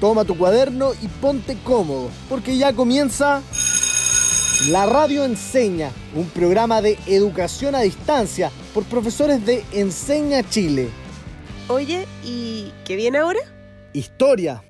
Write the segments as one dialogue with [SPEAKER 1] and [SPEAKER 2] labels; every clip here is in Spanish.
[SPEAKER 1] toma tu cuaderno y ponte cómodo, porque ya comienza La Radio Enseña, un programa de educación a distancia por profesores de Enseña Chile.
[SPEAKER 2] Oye, ¿y qué viene ahora?
[SPEAKER 1] Historia.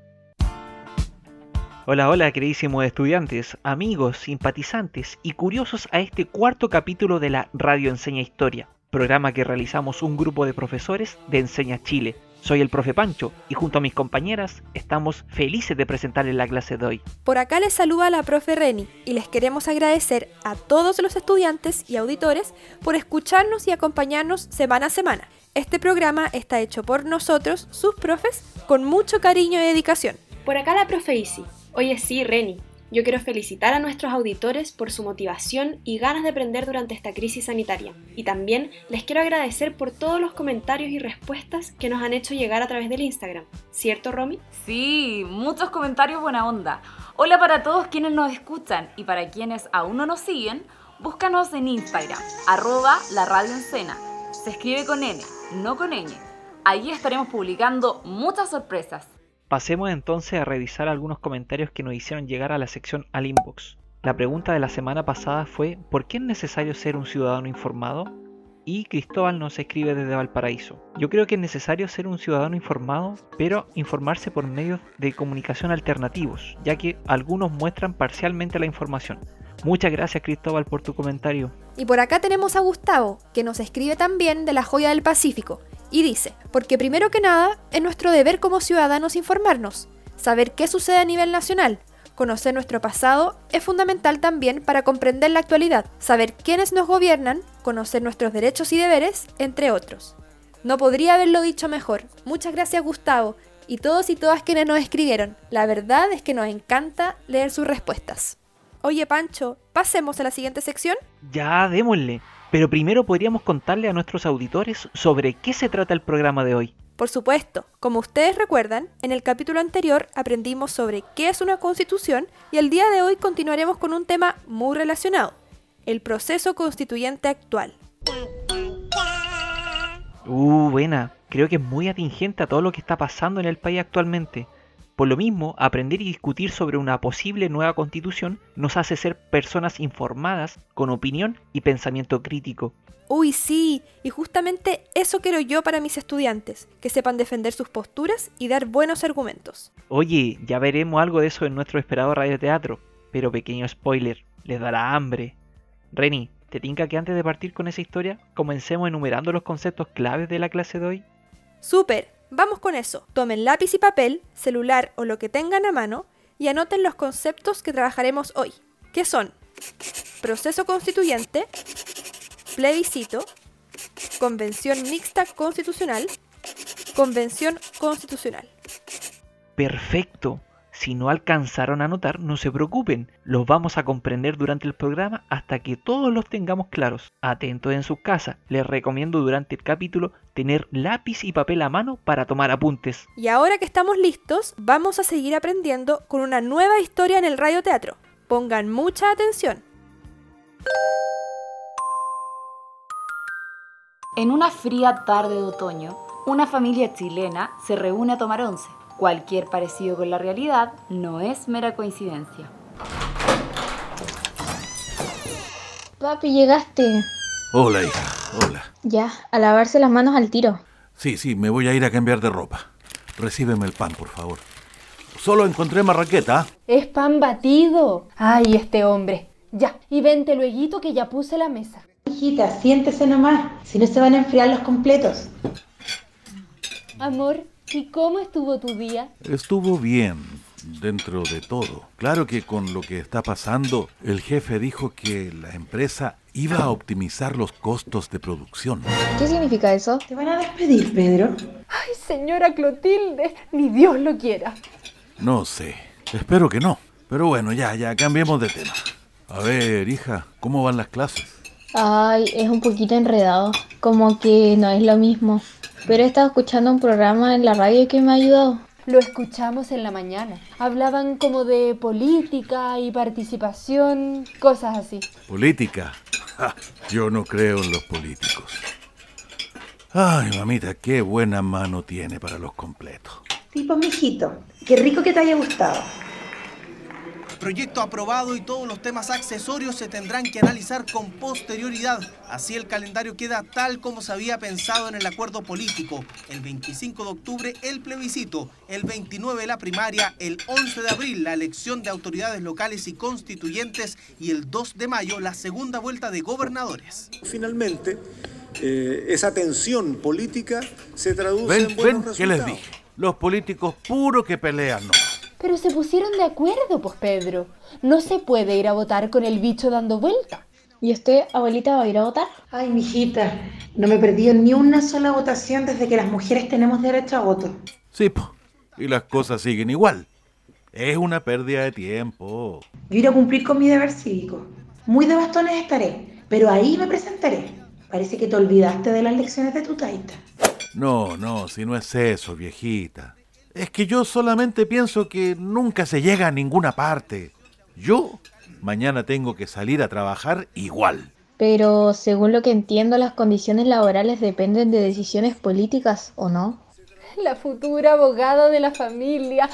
[SPEAKER 3] Hola, hola, queridísimos estudiantes, amigos, simpatizantes y curiosos a este cuarto capítulo de la Radio Enseña Historia, programa que realizamos un grupo de profesores de Enseña Chile soy el profe Pancho y junto a mis compañeras estamos felices de presentarles la clase de hoy.
[SPEAKER 4] Por acá les saluda la profe Reni y les queremos agradecer a todos los estudiantes y auditores por escucharnos y acompañarnos semana a semana. Este programa está hecho por nosotros, sus profes, con mucho cariño y dedicación.
[SPEAKER 5] Por acá la profe Isi. Oye sí, Reni, yo quiero felicitar a nuestros auditores por su motivación y ganas de aprender durante esta crisis sanitaria. Y también les quiero agradecer por todos los comentarios y respuestas que nos han hecho llegar a través del Instagram. ¿Cierto, Romy?
[SPEAKER 6] Sí, muchos comentarios buena onda. Hola para todos quienes nos escuchan y para quienes aún no nos siguen, búscanos en Instagram, arroba la radio Se escribe con N, no con ñ. Allí estaremos publicando muchas sorpresas.
[SPEAKER 3] Pasemos entonces a revisar algunos comentarios que nos hicieron llegar a la sección al inbox. La pregunta de la semana pasada fue ¿por qué es necesario ser un ciudadano informado? Y Cristóbal nos escribe desde Valparaíso. Yo creo que es necesario ser un ciudadano informado, pero informarse por medios de comunicación alternativos, ya que algunos muestran parcialmente la información. Muchas gracias Cristóbal por tu comentario.
[SPEAKER 4] Y por acá tenemos a Gustavo, que nos escribe también de la joya del Pacífico, y dice, porque primero que nada es nuestro deber como ciudadanos informarnos, saber qué sucede a nivel nacional, conocer nuestro pasado es fundamental también para comprender la actualidad, saber quiénes nos gobiernan, conocer nuestros derechos y deberes, entre otros. No podría haberlo dicho mejor. Muchas gracias Gustavo y todos y todas quienes nos escribieron. La verdad es que nos encanta leer sus respuestas. Oye Pancho, pasemos a la siguiente sección.
[SPEAKER 3] Ya, démosle. Pero primero podríamos contarle a nuestros auditores sobre qué se trata el programa de hoy.
[SPEAKER 4] Por supuesto, como ustedes recuerdan, en el capítulo anterior aprendimos sobre qué es una constitución y el día de hoy continuaremos con un tema muy relacionado, el proceso constituyente actual.
[SPEAKER 3] Uh, buena. Creo que es muy atingente a todo lo que está pasando en el país actualmente. Por lo mismo, aprender y discutir sobre una posible nueva constitución nos hace ser personas informadas, con opinión y pensamiento crítico.
[SPEAKER 4] Uy, sí, y justamente eso quiero yo para mis estudiantes, que sepan defender sus posturas y dar buenos argumentos.
[SPEAKER 3] Oye, ya veremos algo de eso en nuestro esperado radioteatro, pero pequeño spoiler, les dará hambre. Reni, ¿te tinca que antes de partir con esa historia comencemos enumerando los conceptos claves de la clase de hoy?
[SPEAKER 4] Súper, Vamos con eso. Tomen lápiz y papel, celular o lo que tengan a mano y anoten los conceptos que trabajaremos hoy, que son proceso constituyente, plebiscito, convención mixta constitucional, convención constitucional.
[SPEAKER 3] Perfecto. Si no alcanzaron a notar, no se preocupen, los vamos a comprender durante el programa hasta que todos los tengamos claros. Atentos en sus casas, les recomiendo durante el capítulo tener lápiz y papel a mano para tomar apuntes.
[SPEAKER 4] Y ahora que estamos listos, vamos a seguir aprendiendo con una nueva historia en el radioteatro. Pongan mucha atención.
[SPEAKER 6] En una fría tarde de otoño, una familia chilena se reúne a tomar once. Cualquier parecido con la realidad no es mera coincidencia.
[SPEAKER 7] Papi, llegaste.
[SPEAKER 8] Hola, hija, hola.
[SPEAKER 7] Ya, a lavarse las manos al tiro.
[SPEAKER 8] Sí, sí, me voy a ir a cambiar de ropa. Recíbeme el pan, por favor. Solo encontré marraqueta.
[SPEAKER 9] Es pan batido. Ay, este hombre. Ya, y vente luego que ya puse la mesa.
[SPEAKER 10] Hijita, siéntese nomás, si no se van a enfriar los completos.
[SPEAKER 9] Amor, ¿Y cómo estuvo tu día?
[SPEAKER 8] Estuvo bien, dentro de todo. Claro que con lo que está pasando, el jefe dijo que la empresa iba a optimizar los costos de producción.
[SPEAKER 7] ¿Qué significa eso?
[SPEAKER 10] Te van a despedir, Pedro.
[SPEAKER 9] Ay, señora Clotilde, ni Dios lo quiera.
[SPEAKER 8] No sé, espero que no. Pero bueno, ya, ya, cambiemos de tema. A ver, hija, ¿cómo van las clases?
[SPEAKER 7] Ay, es un poquito enredado. Como que no es lo mismo. Pero he estado escuchando un programa en la radio que me ha ayudado.
[SPEAKER 9] Lo escuchamos en la mañana. Hablaban como de política y participación, cosas así.
[SPEAKER 8] ¿Política? yo no creo en los políticos. Ay, mamita, qué buena mano tiene para los completos.
[SPEAKER 10] Tipo, mijito, qué rico que te haya gustado.
[SPEAKER 11] Proyecto aprobado y todos los temas accesorios se tendrán que analizar con posterioridad. Así el calendario queda tal como se había pensado en el acuerdo político. El 25 de octubre el plebiscito, el 29 la primaria, el 11 de abril la elección de autoridades locales y constituyentes y el 2 de mayo la segunda vuelta de gobernadores.
[SPEAKER 12] Finalmente, eh, esa tensión política se traduce
[SPEAKER 8] ¿Ven,
[SPEAKER 12] en buenos
[SPEAKER 8] ven? ¿Qué les
[SPEAKER 12] resultados.
[SPEAKER 8] dije? Los políticos puro que pelean, ¿no?
[SPEAKER 9] Pero se pusieron de acuerdo, pues Pedro. No se puede ir a votar con el bicho dando vuelta.
[SPEAKER 7] ¿Y usted, abuelita, va a ir a votar?
[SPEAKER 10] Ay, mijita, no me he perdido ni una sola votación desde que las mujeres tenemos derecho a voto.
[SPEAKER 8] Sí, po. Y las cosas siguen igual. Es una pérdida de tiempo.
[SPEAKER 10] Yo iré a cumplir con mi deber cívico. Muy de bastones estaré, pero ahí me presentaré. Parece que te olvidaste de las lecciones de tu taita.
[SPEAKER 8] No, no, si no es eso, viejita. Es que yo solamente pienso que nunca se llega a ninguna parte. Yo mañana tengo que salir a trabajar igual.
[SPEAKER 7] Pero según lo que entiendo, las condiciones laborales dependen de decisiones políticas, ¿o no?
[SPEAKER 9] La futura abogada de la familia.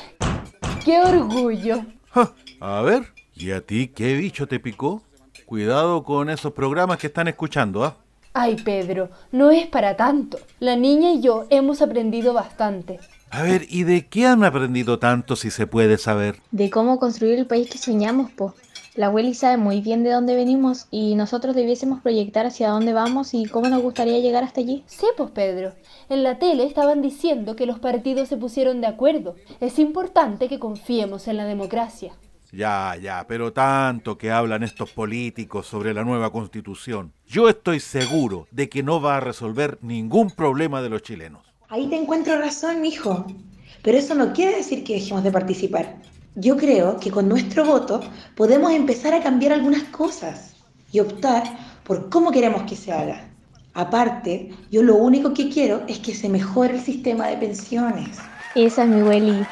[SPEAKER 9] ¡Qué orgullo!
[SPEAKER 8] Ja, a ver, ¿y a ti qué bicho te picó? Cuidado con esos programas que están escuchando, ¿ah?
[SPEAKER 9] Ay, Pedro, no es para tanto. La niña y yo hemos aprendido bastante.
[SPEAKER 8] A ver, ¿y de qué han aprendido tanto si se puede saber?
[SPEAKER 7] De cómo construir el país que soñamos, po. La abueli sabe muy bien de dónde venimos y nosotros debiésemos proyectar hacia dónde vamos y cómo nos gustaría llegar hasta allí.
[SPEAKER 9] Sí, pues Pedro. En la tele estaban diciendo que los partidos se pusieron de acuerdo. Es importante que confiemos en la democracia.
[SPEAKER 8] Ya, ya, pero tanto que hablan estos políticos sobre la nueva constitución. Yo estoy seguro de que no va a resolver ningún problema de los chilenos.
[SPEAKER 10] Ahí te encuentro razón, mijo. Pero eso no quiere decir que dejemos de participar. Yo creo que con nuestro voto podemos empezar a cambiar algunas cosas y optar por cómo queremos que se haga. Aparte, yo lo único que quiero es que se mejore el sistema de pensiones.
[SPEAKER 7] Esa es mi abueli.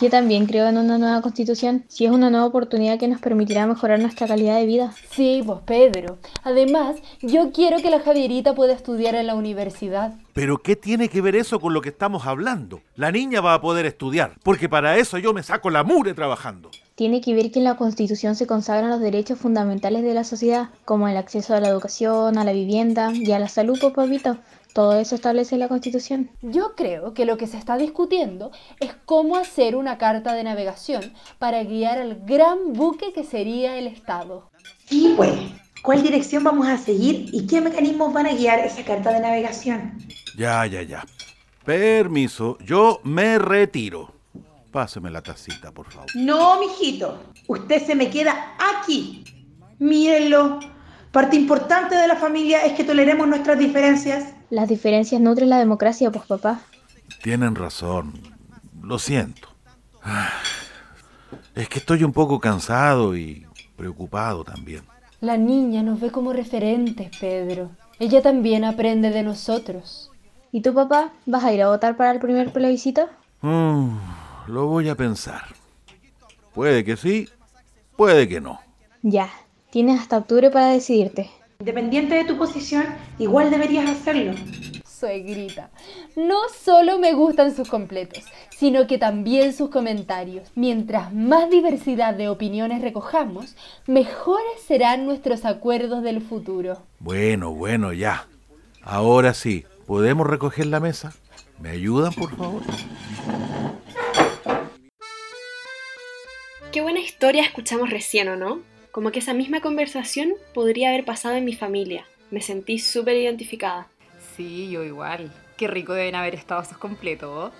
[SPEAKER 7] Yo también creo en una nueva constitución, si es una nueva oportunidad que nos permitirá mejorar nuestra calidad de vida.
[SPEAKER 9] Sí, pues Pedro. Además, yo quiero que la Javierita pueda estudiar en la universidad.
[SPEAKER 8] Pero ¿qué tiene que ver eso con lo que estamos hablando? La niña va a poder estudiar, porque para eso yo me saco la mure trabajando.
[SPEAKER 7] Tiene que ver que en la Constitución se consagran los derechos fundamentales de la sociedad, como el acceso a la educación, a la vivienda y a la salud, pues, papito. Todo eso establece la Constitución.
[SPEAKER 9] Yo creo que lo que se está discutiendo es cómo hacer una carta de navegación para guiar al gran buque que sería el Estado.
[SPEAKER 10] Sí, pues. ¿Cuál dirección vamos a seguir y qué mecanismos van a guiar esa carta de navegación?
[SPEAKER 8] Ya, ya, ya. Permiso, yo me retiro. Páseme la tacita, por favor.
[SPEAKER 10] No, mijito. Usted se me queda aquí. Mírenlo. Parte importante de la familia es que toleremos nuestras diferencias.
[SPEAKER 7] Las diferencias nutren la democracia, pues papá.
[SPEAKER 8] Tienen razón. Lo siento. Es que estoy un poco cansado y preocupado también.
[SPEAKER 9] La niña nos ve como referentes, Pedro. Ella también aprende de nosotros.
[SPEAKER 7] ¿Y tú, papá, vas a ir a votar para el primer plebiscito?
[SPEAKER 8] Mm, lo voy a pensar. Puede que sí, puede que no.
[SPEAKER 7] Ya, tienes hasta octubre para decidirte.
[SPEAKER 10] Independiente de tu posición, igual deberías hacerlo.
[SPEAKER 9] Suegrita, no solo me gustan sus completos, sino que también sus comentarios. Mientras más diversidad de opiniones recojamos, mejores serán nuestros acuerdos del futuro.
[SPEAKER 8] Bueno, bueno, ya. Ahora sí, ¿podemos recoger la mesa? ¿Me ayudan, por favor?
[SPEAKER 5] Qué buena historia escuchamos recién, ¿o no? Como que esa misma conversación podría haber pasado en mi familia. Me sentí súper identificada.
[SPEAKER 6] Sí, yo igual. Qué rico deben haber estado esos completos.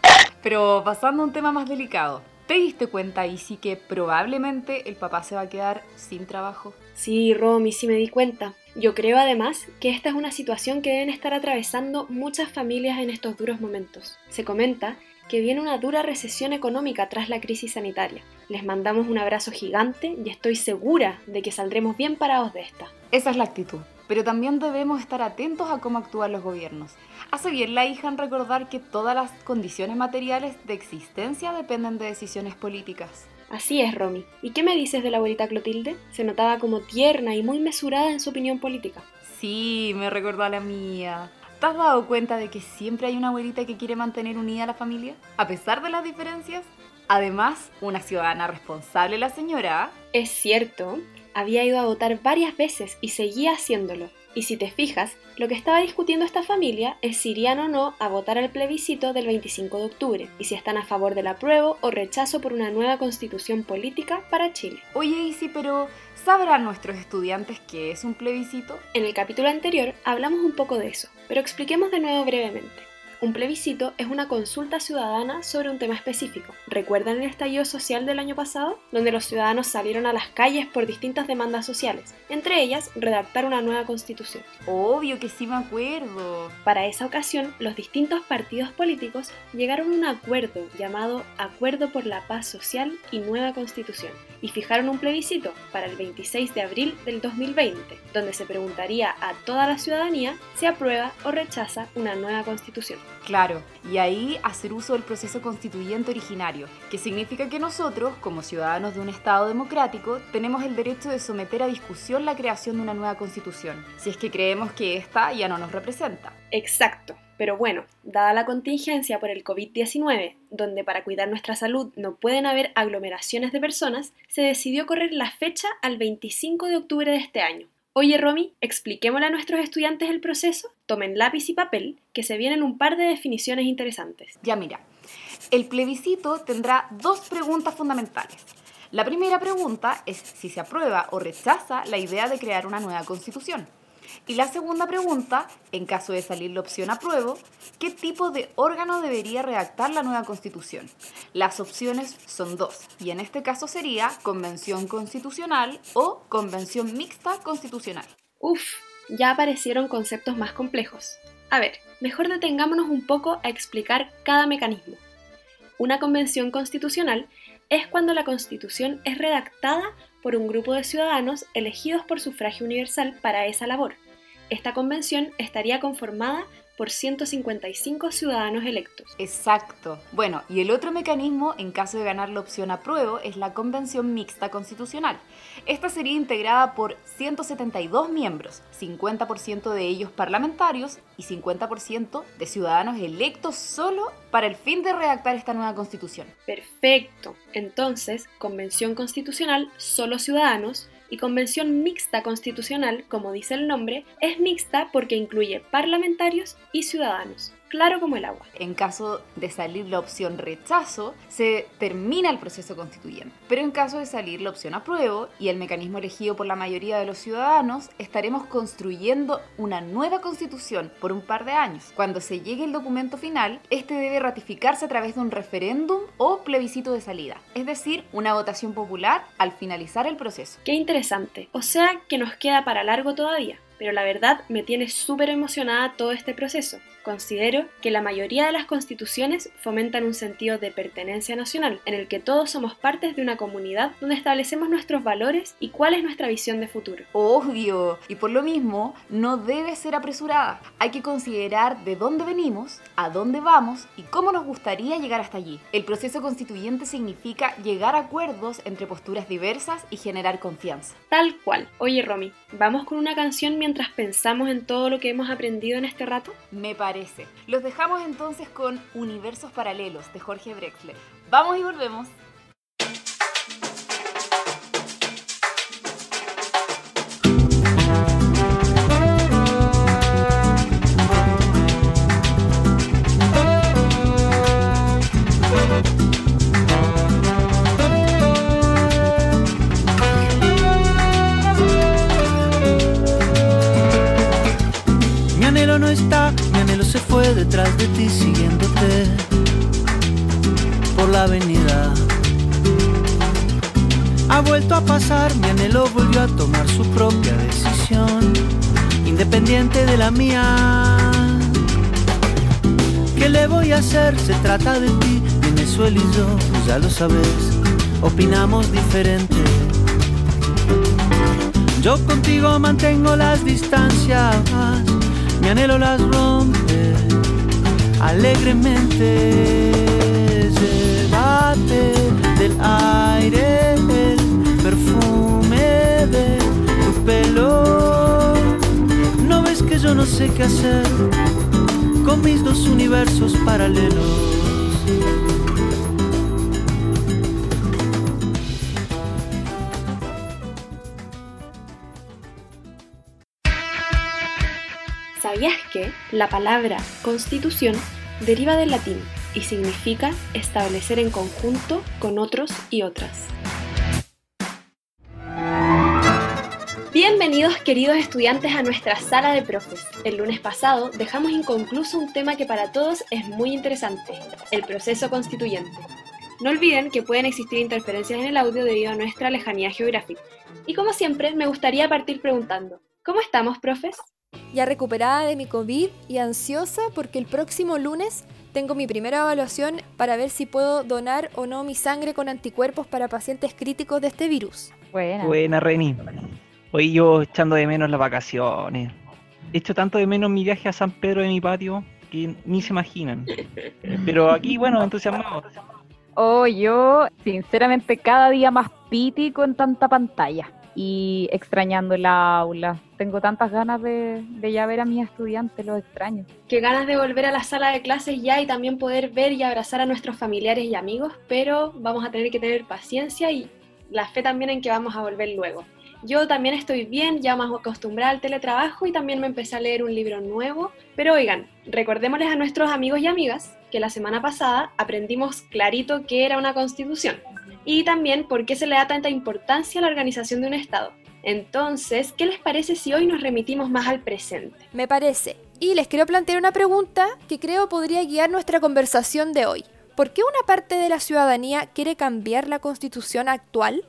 [SPEAKER 6] Pero pasando a un tema más delicado. ¿Te diste cuenta, Isi, que probablemente el papá se va a quedar sin trabajo?
[SPEAKER 5] Sí, Romy, sí me di cuenta. Yo creo además que esta es una situación que deben estar atravesando muchas familias en estos duros momentos. Se comenta que viene una dura recesión económica tras la crisis sanitaria. Les mandamos un abrazo gigante y estoy segura de que saldremos bien parados de esta.
[SPEAKER 6] Esa es la actitud. Pero también debemos estar atentos a cómo actúan los gobiernos. Hace bien la hija en recordar que todas las condiciones materiales de existencia dependen de decisiones políticas.
[SPEAKER 5] Así es, Romy. ¿Y qué me dices de la abuelita Clotilde? Se notaba como tierna y muy mesurada en su opinión política.
[SPEAKER 6] Sí, me recordó a la mía. ¿Te has dado cuenta de que siempre hay una abuelita que quiere mantener unida a la familia? A pesar de las diferencias. Además, una ciudadana responsable la señora.
[SPEAKER 5] Es cierto, había ido a votar varias veces y seguía haciéndolo. Y si te fijas, lo que estaba discutiendo esta familia es si irían o no a votar al plebiscito del 25 de octubre, y si están a favor del apruebo o rechazo por una nueva constitución política para Chile.
[SPEAKER 6] Oye, Isi, pero ¿sabrán nuestros estudiantes qué es un plebiscito?
[SPEAKER 5] En el capítulo anterior hablamos un poco de eso, pero expliquemos de nuevo brevemente. Un plebiscito es una consulta ciudadana sobre un tema específico. ¿Recuerdan el estallido social del año pasado? Donde los ciudadanos salieron a las calles por distintas demandas sociales, entre ellas redactar una nueva constitución.
[SPEAKER 6] Obvio que sí me acuerdo.
[SPEAKER 5] Para esa ocasión, los distintos partidos políticos llegaron a un acuerdo llamado Acuerdo por la Paz Social y Nueva Constitución, y fijaron un plebiscito para el 26 de abril del 2020, donde se preguntaría a toda la ciudadanía si aprueba o rechaza una nueva constitución.
[SPEAKER 6] Claro, y ahí hacer uso del proceso constituyente originario, que significa que nosotros, como ciudadanos de un Estado democrático, tenemos el derecho de someter a discusión la creación de una nueva constitución, si es que creemos que ésta ya no nos representa.
[SPEAKER 5] Exacto. Pero bueno, dada la contingencia por el COVID-19, donde para cuidar nuestra salud no pueden haber aglomeraciones de personas, se decidió correr la fecha al 25 de octubre de este año. Oye, Romy, expliquémosle a nuestros estudiantes el proceso. Tomen lápiz y papel, que se vienen un par de definiciones interesantes.
[SPEAKER 6] Ya mira, el plebiscito tendrá dos preguntas fundamentales. La primera pregunta es si se aprueba o rechaza la idea de crear una nueva constitución. Y la segunda pregunta, en caso de salir la opción apruebo, ¿qué tipo de órgano debería redactar la nueva constitución? Las opciones son dos, y en este caso sería convención constitucional o convención mixta constitucional.
[SPEAKER 5] Uf, ya aparecieron conceptos más complejos. A ver, mejor detengámonos un poco a explicar cada mecanismo. Una convención constitucional es cuando la constitución es redactada por un grupo de ciudadanos elegidos por sufragio universal para esa labor. Esta convención estaría conformada por 155 ciudadanos electos.
[SPEAKER 6] Exacto. Bueno, y el otro mecanismo, en caso de ganar la opción apruebo, es la Convención Mixta Constitucional. Esta sería integrada por 172 miembros, 50% de ellos parlamentarios y 50% de ciudadanos electos solo para el fin de redactar esta nueva constitución.
[SPEAKER 5] Perfecto. Entonces, Convención Constitucional, solo ciudadanos, y convención mixta constitucional, como dice el nombre, es mixta porque incluye parlamentarios y ciudadanos claro como el agua.
[SPEAKER 6] En caso de salir la opción rechazo, se termina el proceso constituyente. Pero en caso de salir la opción apruebo y el mecanismo elegido por la mayoría de los ciudadanos, estaremos construyendo una nueva constitución por un par de años. Cuando se llegue el documento final, este debe ratificarse a través de un referéndum o plebiscito de salida, es decir, una votación popular al finalizar el proceso.
[SPEAKER 5] Qué interesante. O sea que nos queda para largo todavía pero la verdad me tiene súper emocionada todo este proceso. Considero que la mayoría de las constituciones fomentan un sentido de pertenencia nacional, en el que todos somos partes de una comunidad donde establecemos nuestros valores y cuál es nuestra visión de futuro.
[SPEAKER 6] Obvio, y por lo mismo no debe ser apresurada. Hay que considerar de dónde venimos, a dónde vamos y cómo nos gustaría llegar hasta allí. El proceso constituyente significa llegar a acuerdos entre posturas diversas y generar confianza.
[SPEAKER 5] Tal cual. Oye, Romy, ¿vamos con una canción mientras pensamos en todo lo que hemos aprendido en este rato?
[SPEAKER 6] Me parece. Los dejamos entonces con Universos Paralelos de Jorge Drexler. Vamos y volvemos.
[SPEAKER 13] Detrás de ti siguiéndote por la avenida. Ha vuelto a pasar, mi anhelo volvió a tomar su propia decisión, independiente de la mía. ¿Qué le voy a hacer? Se trata de ti, Venezuela y yo, pues ya lo sabes, opinamos diferente. Yo contigo mantengo las distancias, mi anhelo las rompe alegremente. Llévate del aire el perfume de tu pelo. No ves que yo no sé qué hacer mis dos universos paralelos.
[SPEAKER 5] La palabra constitución deriva del latín y significa establecer en conjunto con otros y otras? Bienvenidos queridos estudiantes a nuestra sala de profes. El lunes pasado dejamos inconcluso un tema que para todos es muy interesante, el proceso constituyente. No olviden que pueden existir interferencias en el audio debido a nuestra lejanía geográfica. Y como siempre, me gustaría partir preguntando, ¿cómo estamos, profes?
[SPEAKER 4] Ya recuperada de mi COVID y ansiosa porque el próximo lunes tengo mi primera evaluación para ver si puedo donar o no mi sangre con anticuerpos para pacientes críticos de este virus.
[SPEAKER 3] Buena. Buena, Reni. Hoy yo echando de menos las vacaciones. He hecho tanto de menos mi viaje a San Pedro de mi patio que ni se imaginan. Pero aquí, bueno, entusiasmado.
[SPEAKER 14] Oh, yo, sinceramente, cada día más piti con tanta pantalla y extrañando el aula. Tengo tantas ganas de, de, ya ver a mis estudiantes, los extraño.
[SPEAKER 5] Qué ganas de volver a la sala de clases ya y también poder ver y abrazar a nuestros familiares y amigos, pero vamos a tener que tener paciencia y la fe también en que vamos a volver luego. Yo también estoy bien, ya más acostumbrada al teletrabajo y también me empecé a leer un libro nuevo. Pero oigan, recordémosles a nuestros amigos y amigas que la semana pasada aprendimos clarito qué era una constitución y también por qué se le da tanta importancia a la organización de un Estado. Entonces, ¿qué les parece si hoy nos remitimos más al presente?
[SPEAKER 4] Me parece. Y les quiero plantear una pregunta que creo podría guiar nuestra conversación de hoy. ¿Por qué una parte de la ciudadanía quiere cambiar la constitución actual?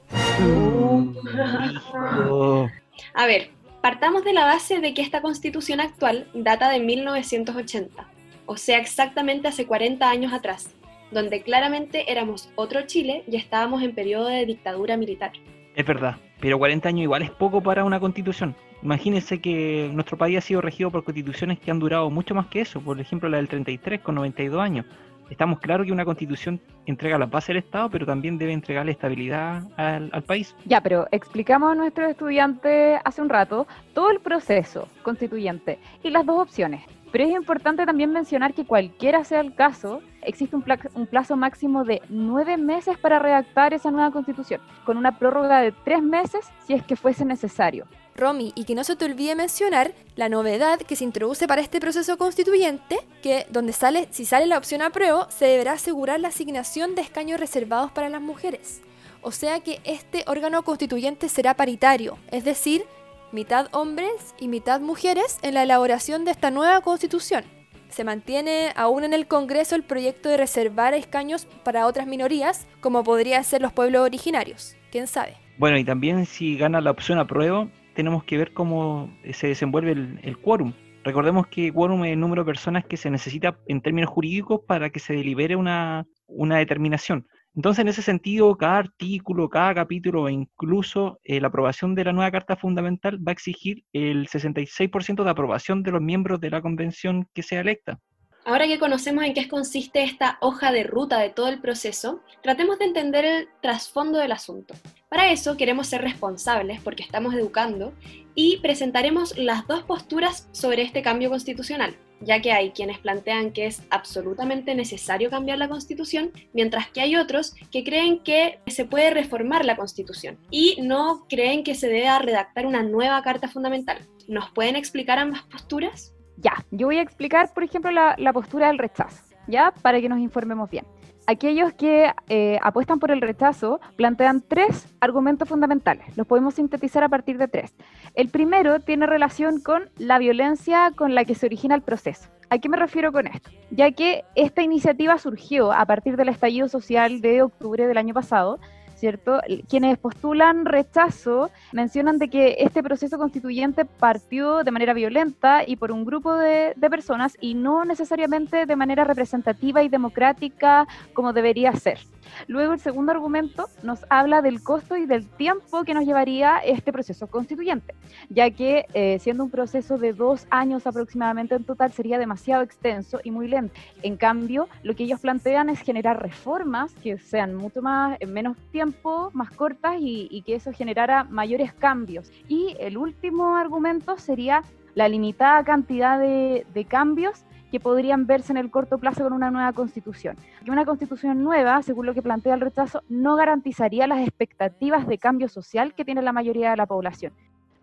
[SPEAKER 5] A ver, partamos de la base de que esta constitución actual data de 1980, o sea, exactamente hace 40 años atrás, donde claramente éramos otro Chile y estábamos en periodo de dictadura militar.
[SPEAKER 3] Es verdad, pero 40 años igual es poco para una constitución. Imagínense que nuestro país ha sido regido por constituciones que han durado mucho más que eso, por ejemplo la del 33 con 92 años estamos claros que una constitución entrega las bases del Estado, pero también debe entregarle estabilidad al, país.
[SPEAKER 14] Ya, pero explicamos a nuestros estudiantes hace un rato todo el proceso constituyente y las dos opciones. Pero es importante también mencionar que cualquiera sea el caso, existe un, un, plazo máximo de nueve meses para redactar esa nueva constitución, con una prórroga de tres meses si es que fuese necesario.
[SPEAKER 4] Romy, y que no se te olvide mencionar la novedad que se introduce para este proceso constituyente, que donde sale, si sale la opción apruebo, se deberá asegurar la asignación de escaños reservados para las mujeres. O sea que este órgano constituyente será paritario, es decir, mitad hombres y mitad mujeres en la elaboración de esta nueva constitución. Se mantiene aún en el Congreso el proyecto de reservar escaños para otras minorías, como podrían ser los pueblos originarios. ¿Quién sabe?
[SPEAKER 3] Bueno, y también si gana la opción apruebo, tenemos que ver cómo se desenvuelve el, quórum. Recordemos que quórum es el número de personas que se necesita en términos jurídicos para que se delibere una, una determinación. Entonces, en ese sentido, cada artículo, cada capítulo e incluso eh, la aprobación de la nueva Carta Fundamental va a exigir el 66% de aprobación de los miembros de la convención que sea electa.
[SPEAKER 5] Ahora que conocemos en qué consiste esta hoja de ruta de todo el proceso, tratemos de entender el trasfondo del asunto. Para eso queremos ser responsables porque estamos educando y presentaremos las dos posturas sobre este cambio constitucional, ya que hay quienes plantean que es absolutamente necesario cambiar la constitución, mientras que hay otros que creen que se puede reformar la constitución y no creen que se deba redactar una nueva carta fundamental. ¿Nos pueden explicar ambas posturas?
[SPEAKER 14] Ya, yo voy a explicar, por ejemplo, la, postura del rechazo, ¿ya? Para que nos informemos bien. Aquellos que eh, apuestan por el rechazo plantean tres argumentos fundamentales. Los podemos sintetizar a partir de tres. El primero tiene relación con la violencia con la que se origina el proceso. ¿A qué me refiero con esto? Ya que esta iniciativa surgió a partir del estallido social de octubre del año pasado, ¿cierto? Quienes postulan rechazo mencionan de que este proceso constituyente partió de manera violenta y por un grupo de, de, personas y no necesariamente de manera representativa y democrática como debería ser. Luego el segundo argumento nos habla del costo y del tiempo que nos llevaría este proceso constituyente, ya que eh, siendo un proceso de dos años aproximadamente en total sería demasiado extenso y muy lento. En cambio, lo que ellos plantean es generar reformas que sean mucho más, en menos tiempo, más cortas y, que eso generara mayores cambios. Y el último argumento sería la limitada cantidad de cambios
[SPEAKER 6] que podrían verse en el corto plazo con una nueva constitución. Que una constitución nueva, según lo que plantea el rechazo, no garantizaría las expectativas de cambio social que tiene la mayoría de la población,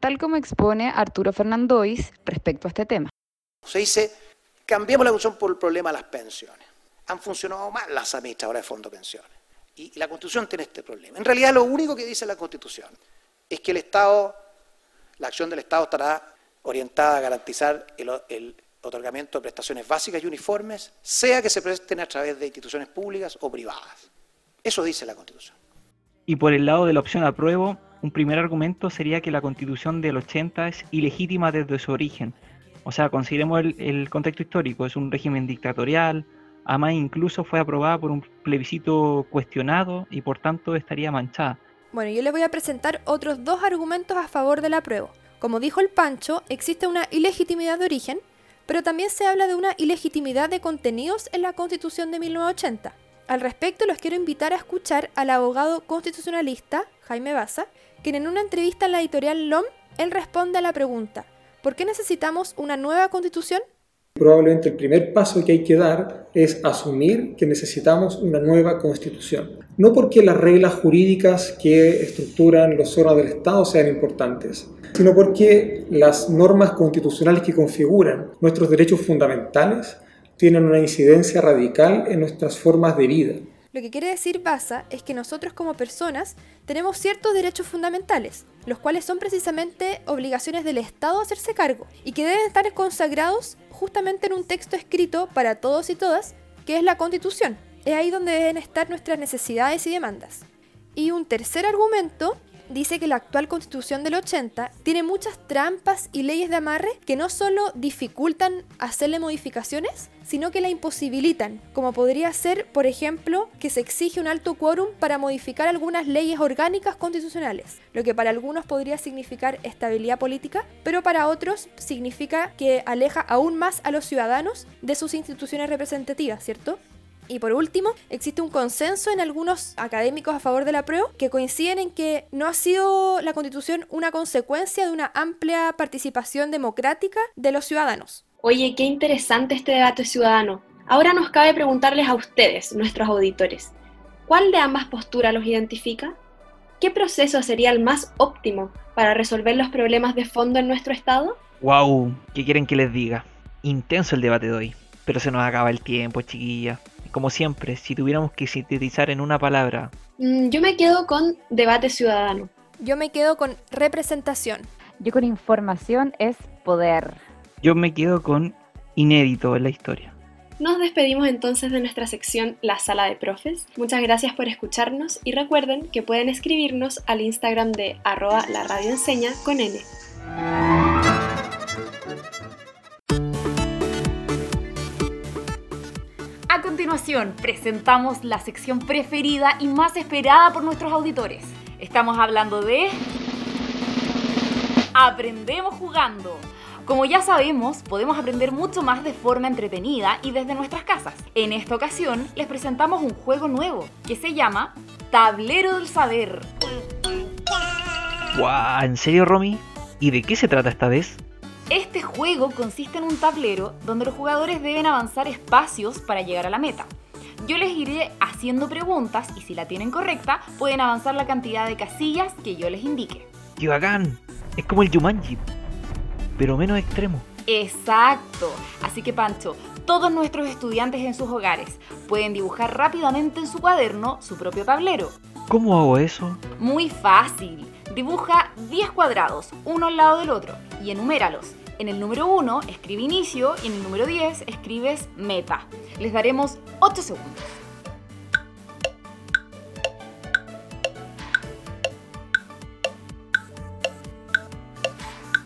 [SPEAKER 6] tal como expone Arturo Fernandois respecto a este tema.
[SPEAKER 15] Se dice, cambiemos la constitución por el problema de las pensiones. Han funcionado mal las administradoras de fondo de pensiones. Y la constitución tiene este problema. En realidad lo único que dice la constitución es que el Estado, la acción del Estado estará orientada a garantizar el otorgamiento de prestaciones básicas y uniformes, sea que se presten a través de instituciones públicas o privadas. Eso dice la Constitución.
[SPEAKER 3] Y por el lado de la opción apruebo, un primer argumento sería que la Constitución del 80 es ilegítima desde su origen. O sea, consideremos el, el contexto histórico, es un régimen dictatorial, además incluso fue aprobada por un plebiscito cuestionado y por tanto estaría manchada.
[SPEAKER 4] Bueno, yo les voy a presentar otros dos argumentos a favor del apruebo. Como dijo el Pancho, existe una ilegitimidad de origen, pero también se habla de una ilegitimidad de contenidos en la Constitución de 1980. Al respecto, los quiero invitar a escuchar al abogado constitucionalista Jaime Baza, quien en una entrevista en la editorial LOM, él responde a la pregunta, ¿por qué necesitamos una nueva constitución?
[SPEAKER 16] Probablemente el primer paso que hay que dar es asumir que necesitamos una nueva constitución. No porque las reglas jurídicas que estructuran los órganos del Estado sean importantes, sino porque las normas constitucionales que configuran nuestros derechos fundamentales tienen una incidencia radical en nuestras formas de vida.
[SPEAKER 4] Lo que quiere decir Baza es que nosotros como personas tenemos ciertos derechos fundamentales, los cuales son precisamente obligaciones del Estado hacerse cargo y que deben estar consagrados justamente en un texto escrito para todos y todas, que es la Constitución. Es ahí donde deben estar nuestras necesidades y demandas. Y un tercer argumento dice que la actual constitución del 80 tiene muchas trampas y leyes de amarre que no solo dificultan hacerle modificaciones, sino que la imposibilitan, como podría ser, por ejemplo, que se exige un alto quórum para modificar algunas leyes orgánicas constitucionales, lo que para algunos podría significar estabilidad política, pero para otros significa que aleja aún más a los ciudadanos de sus instituciones representativas, ¿cierto? Y por último, existe un consenso en algunos académicos a favor de la prueba que coinciden en que no ha sido la constitución una consecuencia de una amplia participación democrática de los ciudadanos.
[SPEAKER 5] Oye, qué interesante este debate ciudadano. Ahora nos cabe preguntarles a ustedes, nuestros auditores, ¿cuál de ambas posturas los identifica? ¿Qué proceso sería el más óptimo para resolver los problemas de fondo en nuestro Estado?
[SPEAKER 3] ¡Wow! ¿Qué quieren que les diga? Intenso el debate de hoy, pero se nos acaba el tiempo, chiquilla como siempre, si tuviéramos que sintetizar en una palabra.
[SPEAKER 5] Mm, yo me quedo con debate ciudadano.
[SPEAKER 4] Yo me quedo con representación.
[SPEAKER 6] Yo con información es poder.
[SPEAKER 3] Yo me quedo con inédito en la historia.
[SPEAKER 5] Nos despedimos entonces de nuestra sección La Sala de Profes. Muchas gracias por escucharnos y recuerden que pueden escribirnos al Instagram de arroba la radio enseña con N.
[SPEAKER 6] A continuación, presentamos la sección preferida y más esperada por nuestros auditores. Estamos hablando de... Aprendemos jugando. Como ya sabemos, podemos aprender mucho más de forma entretenida y desde nuestras casas. En esta ocasión, les presentamos un juego nuevo que se llama Tablero del Saber.
[SPEAKER 3] ¡Guau! ¿En serio, Romy? ¿Y de qué se trata esta vez?
[SPEAKER 6] Este juego consiste en un tablero donde los jugadores deben avanzar espacios para llegar a la meta. Yo les iré haciendo preguntas y si la tienen correcta, pueden avanzar la cantidad de casillas que yo les indique.
[SPEAKER 3] ¡Qué bacán! Es como el Jumanji, pero menos extremo.
[SPEAKER 6] Exacto. Así que Pancho, todos nuestros estudiantes en sus hogares pueden dibujar rápidamente en su cuaderno su propio tablero.
[SPEAKER 3] ¿Cómo hago eso?
[SPEAKER 6] Muy fácil. Dibuja 10 cuadrados, uno al lado del otro, y enuméralos. En el número 1 escribe inicio y en el número 10 escribes meta. Les daremos 8 segundos.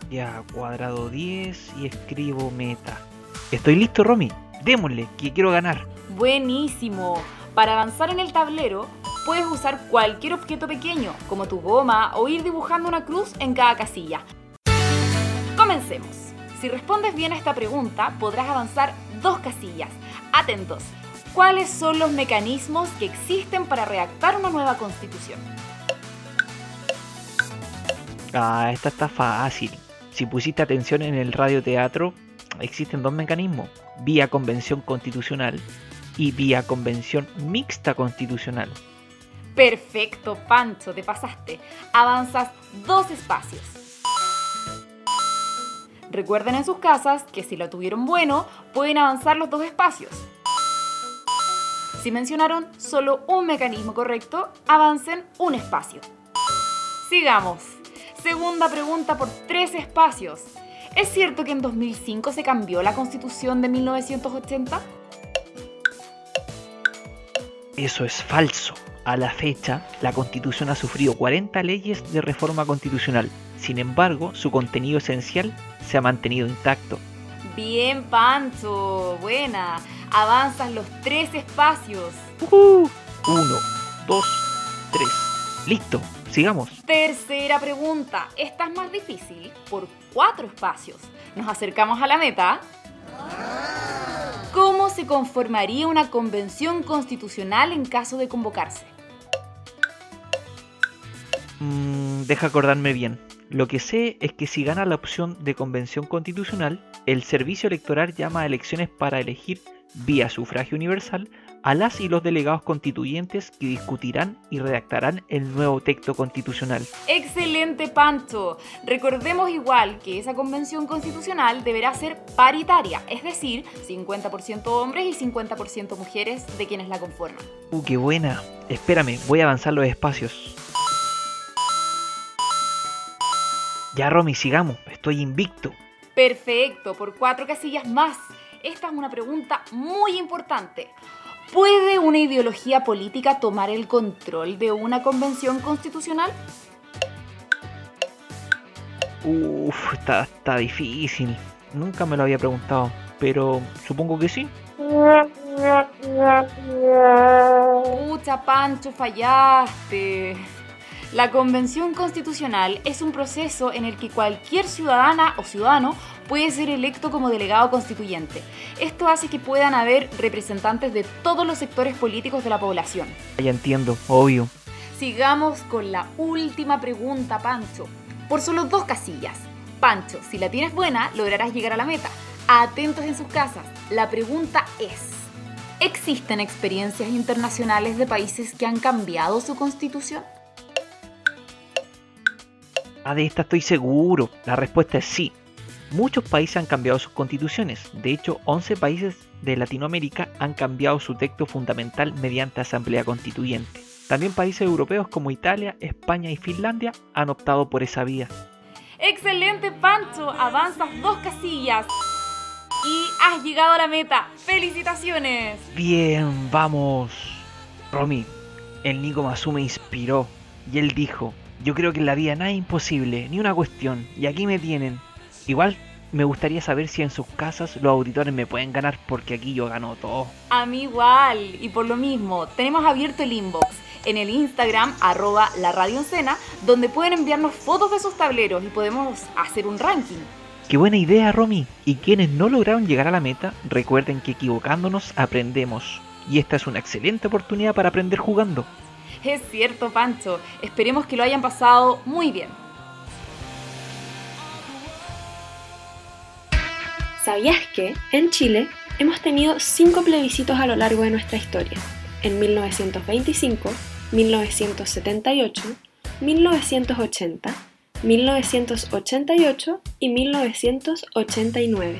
[SPEAKER 3] Ya, cuadrado 10 y escribo meta. Estoy listo, Romy. Démosle, que quiero ganar.
[SPEAKER 6] Buenísimo. Para avanzar en el tablero, puedes usar cualquier objeto pequeño, como tu goma, o ir dibujando una cruz en cada casilla. Si respondes bien a esta pregunta, podrás avanzar dos casillas. Atentos. ¿Cuáles son los mecanismos que existen para redactar una nueva constitución?
[SPEAKER 3] Ah, esta está fácil. Si pusiste atención en el radioteatro, existen dos mecanismos, vía convención constitucional y vía convención mixta constitucional.
[SPEAKER 6] Perfecto, Pancho, te pasaste. Avanzas dos espacios. Recuerden en sus casas que si lo tuvieron bueno, pueden avanzar los dos espacios. Si mencionaron solo un mecanismo correcto, avancen un espacio. Sigamos. Segunda pregunta por tres espacios. ¿Es cierto que en 2005 se cambió la constitución de 1980?
[SPEAKER 3] Eso es falso. A la fecha, la constitución ha sufrido 40 leyes de reforma constitucional. Sin embargo, su contenido esencial se ha mantenido intacto.
[SPEAKER 6] Bien, Pancho. Buena. Avanzas los tres espacios.
[SPEAKER 3] Uno, dos, tres. Listo, sigamos.
[SPEAKER 6] Tercera pregunta. Esta es más difícil por cuatro espacios. Nos acercamos a la meta. ¿Cómo se conformaría una convención constitucional en caso de convocarse?
[SPEAKER 3] Mm, deja acordarme bien. Lo que sé es que si gana la opción de convención constitucional, el servicio electoral llama a elecciones para elegir vía sufragio universal a las y los delegados constituyentes que discutirán y redactarán el nuevo texto constitucional.
[SPEAKER 6] Excelente, Pancho. Recordemos igual que esa convención constitucional deberá ser paritaria, es decir, 50% hombres y 50% mujeres de quienes la conforman.
[SPEAKER 3] ¡Uh, qué buena! Espérame, voy a avanzar los espacios. Ya, Romy, sigamos. Estoy invicto.
[SPEAKER 6] Perfecto, por cuatro casillas más. Esta es una pregunta muy importante. ¿Puede una ideología política tomar el control de una convención constitucional?
[SPEAKER 3] Uf, está, está difícil. Nunca me lo había preguntado, pero supongo que sí.
[SPEAKER 6] Pucha, Pancho, fallaste. La Convención Constitucional es un proceso en el que cualquier ciudadana o ciudadano puede ser electo como delegado constituyente. Esto hace que puedan haber representantes de todos los sectores políticos de la población.
[SPEAKER 3] Ya entiendo, obvio.
[SPEAKER 6] Sigamos con la última pregunta, Pancho. Por solo dos casillas. Pancho, si la tienes buena, lograrás llegar a la meta. Atentos en sus casas. La pregunta es, ¿existen experiencias internacionales de países que han cambiado su constitución?
[SPEAKER 3] Ah, de esta estoy seguro. La respuesta es sí. Muchos países han cambiado sus constituciones. De hecho, 11 países de Latinoamérica han cambiado su texto fundamental mediante asamblea constituyente. También países europeos como Italia, España y Finlandia han optado por esa vía.
[SPEAKER 6] Excelente, Pancho. Avanzas dos casillas. Y has llegado a la meta. ¡Felicitaciones!
[SPEAKER 3] Bien, vamos. Romy, el Nico Masu me inspiró. Y él dijo, yo creo que en la vida nada es imposible, ni una cuestión. Y aquí me tienen. Igual me gustaría saber si en sus casas los auditores me pueden ganar porque aquí yo gano todo.
[SPEAKER 6] A mí igual. Y por lo mismo, tenemos abierto el inbox en el Instagram arroba la radio donde pueden enviarnos fotos de sus tableros y podemos hacer un ranking.
[SPEAKER 3] Qué buena idea, Romy. Y quienes no lograron llegar a la meta, recuerden que equivocándonos aprendemos. Y esta es una excelente oportunidad para aprender jugando.
[SPEAKER 6] Es cierto, Pancho. Esperemos que lo hayan pasado muy bien.
[SPEAKER 5] ¿Sabías que en Chile hemos tenido cinco plebiscitos a lo largo de nuestra historia? En 1925, 1978, 1980, 1988 y 1989.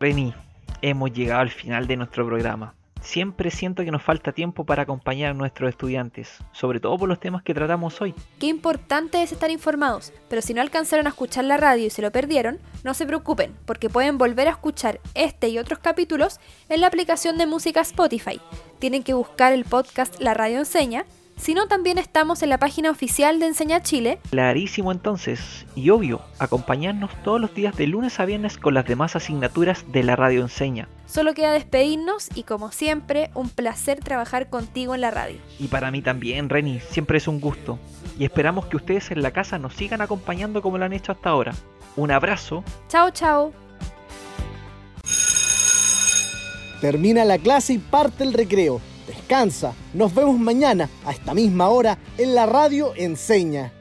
[SPEAKER 3] Reni, hemos llegado al final de nuestro programa siempre siento que nos falta tiempo para acompañar a nuestros estudiantes, sobre todo por los temas que tratamos hoy.
[SPEAKER 4] Qué importante es estar informados, pero si no alcanzaron a escuchar la radio y se lo perdieron, no se preocupen, porque pueden volver a escuchar este y otros capítulos en la aplicación de música Spotify. Tienen que buscar el podcast La Radio Enseña sino también estamos en la página oficial de Enseña Chile.
[SPEAKER 3] Clarísimo entonces, y obvio, acompañarnos todos los días de lunes a viernes con las demás asignaturas de la radio Enseña.
[SPEAKER 4] Solo queda despedirnos y como siempre, un placer trabajar contigo en la radio.
[SPEAKER 3] Y para mí también, Reni, siempre es un gusto. Y esperamos que ustedes en la casa nos sigan acompañando como lo han hecho hasta ahora. Un abrazo.
[SPEAKER 4] Chao, chao.
[SPEAKER 1] Termina la clase y parte el recreo descansa. Nos vemos mañana a esta misma hora en la radio Enseña.